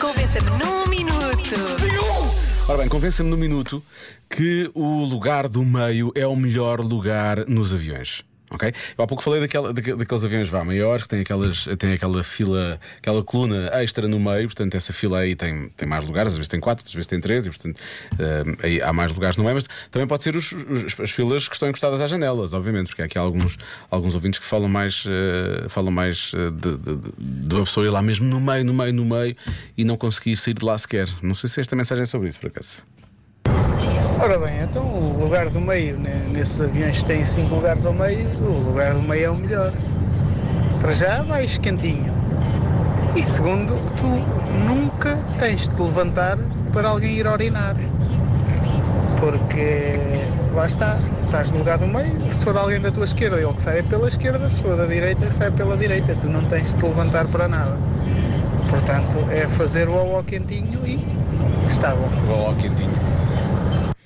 Convença-me num minuto. Ora bem, convença-me no minuto que o lugar do meio é o melhor lugar nos aviões. Ok? Eu há pouco falei daquela, daque- daqueles aviões vá, maiores que têm, aquelas, têm aquela fila, aquela coluna extra no meio, portanto, essa fila aí tem, tem mais lugares, às vezes tem quatro, às vezes tem três, e portanto eh, aí há mais lugares no meio, mas também pode ser os- os- as filas que estão encostadas às janelas, obviamente, porque há aqui alguns, alguns ouvintes que falam mais, eh, falam mais eh, de, de- de uma pessoa ir lá mesmo no meio, no meio, no meio e não conseguir sair de lá sequer. Não sei se esta mensagem é sobre isso, por acaso. Ora bem, então o lugar do meio, né, nesses aviões que têm 5 lugares ao meio, o lugar do meio é o melhor. Para já mais quentinho. E segundo, tu nunca tens de te levantar para alguém ir orinar. Porque lá está, estás no lugar do meio, se for alguém da tua esquerda, ele que sai pela esquerda, se for da direita, sai pela direita. Tu não tens de te levantar para nada. Portanto, é fazer o ao quentinho e está bom. Ó, quentinho.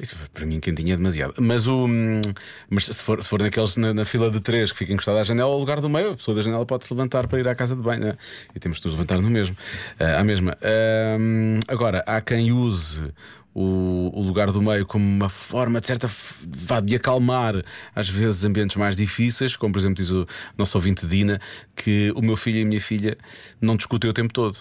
Isso para mim quentinho é demasiado. Mas o. hum, Mas se for, se for naqueles na, na fila de três que fica encostado à janela, o lugar do meio, a pessoa da janela pode se levantar para ir à casa de banho. né? E temos de nos levantar no mesmo. ah, à mesma. Ahm, agora, há quem use. O, o lugar do meio como uma forma de certa vá, de acalmar às vezes ambientes mais difíceis, como por exemplo diz o nosso ouvinte Dina, que o meu filho e a minha filha não discutem o tempo todo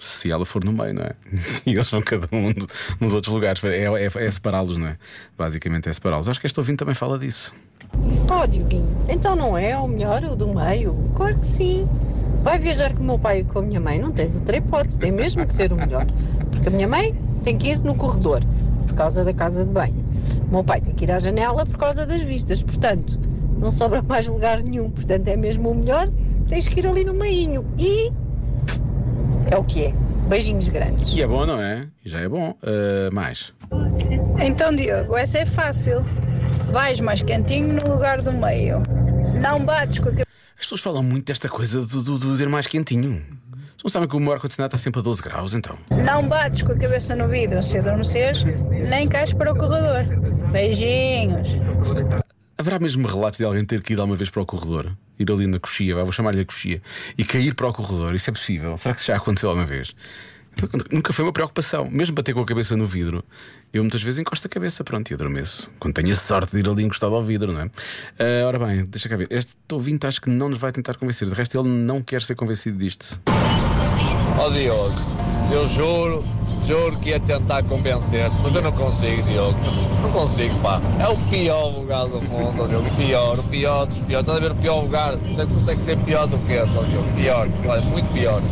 se ela for no meio, não é? E eles vão cada um nos outros lugares. É, é, é separá-los, não é? Basicamente é separá-los. Acho que este ouvinte também fala disso. Oh, Dioguinho, então não é o melhor, o do meio? Claro que sim. Vai viajar com o meu pai e com a minha mãe, não tens outra hipótese, tem mesmo que ser o melhor. Porque a minha mãe tem que ir no corredor, por causa da casa de banho. O meu pai tem que ir à janela por causa das vistas, portanto, não sobra mais lugar nenhum. Portanto, é mesmo o melhor, tens que ir ali no meinho. E é o que é. Beijinhos grandes. E é bom, não é? Já é bom. Ah, mais. Então, Diogo, essa é fácil. Vais mais quentinho no lugar do meio. Não bates com a cabeça. As pessoas falam muito desta coisa do, do, do ter mais quentinho. Vocês não sabem que o meu ar-condicionado está sempre a 12 graus, então. Não bates com a cabeça no vidro se adormeceres, nem cais para o corredor. Beijinhos. Haverá mesmo relatos de alguém ter que ir alguma vez para o corredor? Ir ali na coxia, vou chamar-lhe a coxia, e cair para o corredor? Isso é possível? Será que isso já aconteceu alguma vez? Nunca foi uma preocupação, mesmo bater com a cabeça no vidro. Eu muitas vezes encosto a cabeça, pronto, e adormeço. Quando tenho a sorte de ir ali encostado ao vidro, não é? Ah, ora bem, deixa cá ver. Este ouvinte acho que não nos vai tentar convencer. De resto, ele não quer ser convencido disto. Ó Diogo, eu juro, juro que ia tentar convencer-te, mas eu não consigo, Diogo. Não consigo, pá. É o pior lugar do mundo, Diogo. O pior, o pior dos piores. Estás a ver o pior lugar? Não consegue ser pior do que esse, ó Diogo. Pior, olha, muito pior.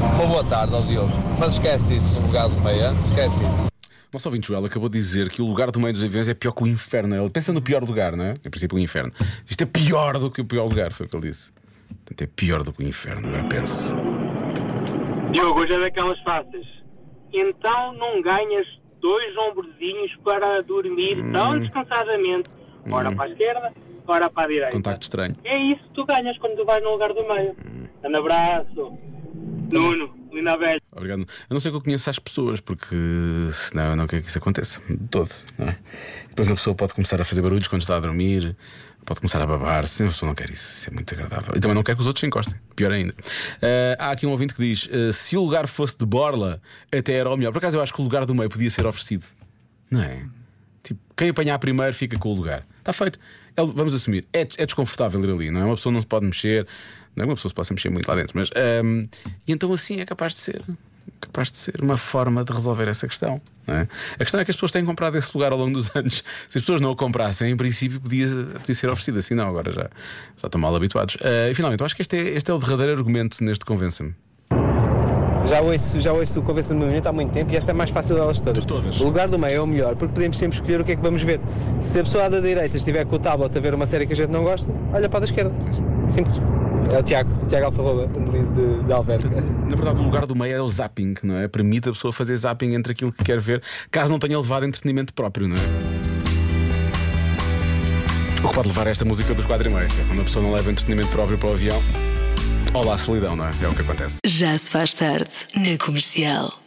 Uma boa tarde, ó Diogo. Mas esquece isso, o lugar do meio, hein? esquece isso. Nosso ouvinte Joel acabou de dizer que o lugar do meio dos aviões é pior que o inferno. Ele pensa no pior lugar, não é? Em princípio, o inferno. Isto é pior do que o pior lugar, foi o que ele disse. Portanto, é pior do que o inferno, agora pense. Diogo, hoje é daquelas fáceis. Então não ganhas dois ombrozinhos para dormir tão descansadamente, ora para a esquerda, ora para a direita. Contacto estranho. É isso que tu ganhas quando tu vais no lugar do meio. Um abraço. Nuno, linda velha. Obrigado. A não ser que eu conheça as pessoas, porque senão eu não quero que isso aconteça. De todo. Não é? Depois uma pessoa pode começar a fazer barulhos quando está a dormir, pode começar a babar. Se a pessoa não quer isso, isso é muito agradável. E também não quer que os outros se encostem. Pior ainda. Ah, há aqui um ouvinte que diz: ah, se o lugar fosse de borla, até era o melhor. Por acaso eu acho que o lugar do meio podia ser oferecido. Não é? Tipo, quem apanhar primeiro fica com o lugar. Está feito. É- vamos assumir. É, é desconfortável ir ali, não é? Uma pessoa não se pode mexer. Não é uma pessoa se possa mexer muito lá dentro. Mas. ahm, e então assim é capaz de ser. Capaz de ser uma forma de resolver essa questão. É? A questão é que as pessoas têm comprado esse lugar ao longo dos anos. Se as pessoas não o comprassem, em princípio podia, podia ser oferecido. Assim não, agora já, já estão mal habituados. Ah, e finalmente, eu acho que este é, este é o derradeiro argumento neste Convença-me. Já ouço, já ouço o Convença-me no Minuto há muito tempo e esta é a mais fácil delas todas. Todas. O lugar do meio é o melhor porque podemos sempre escolher o que é que vamos ver. Se a pessoa da direita estiver com o tablet a ver uma série que a gente não gosta, olha para a da esquerda. Simples. É o Tiago, o Tiago Alfarroba de, de, de Alberto. Na verdade, o lugar do meio é o zapping, não é? Permite a pessoa fazer zapping entre aquilo que quer ver, caso não tenha levado entretenimento próprio, não é? O que pode levar a esta música dos 4 e meio, é quando a pessoa não leva entretenimento próprio para o avião. Olá, solidão, não é? É o que acontece. Já se faz tarde na comercial.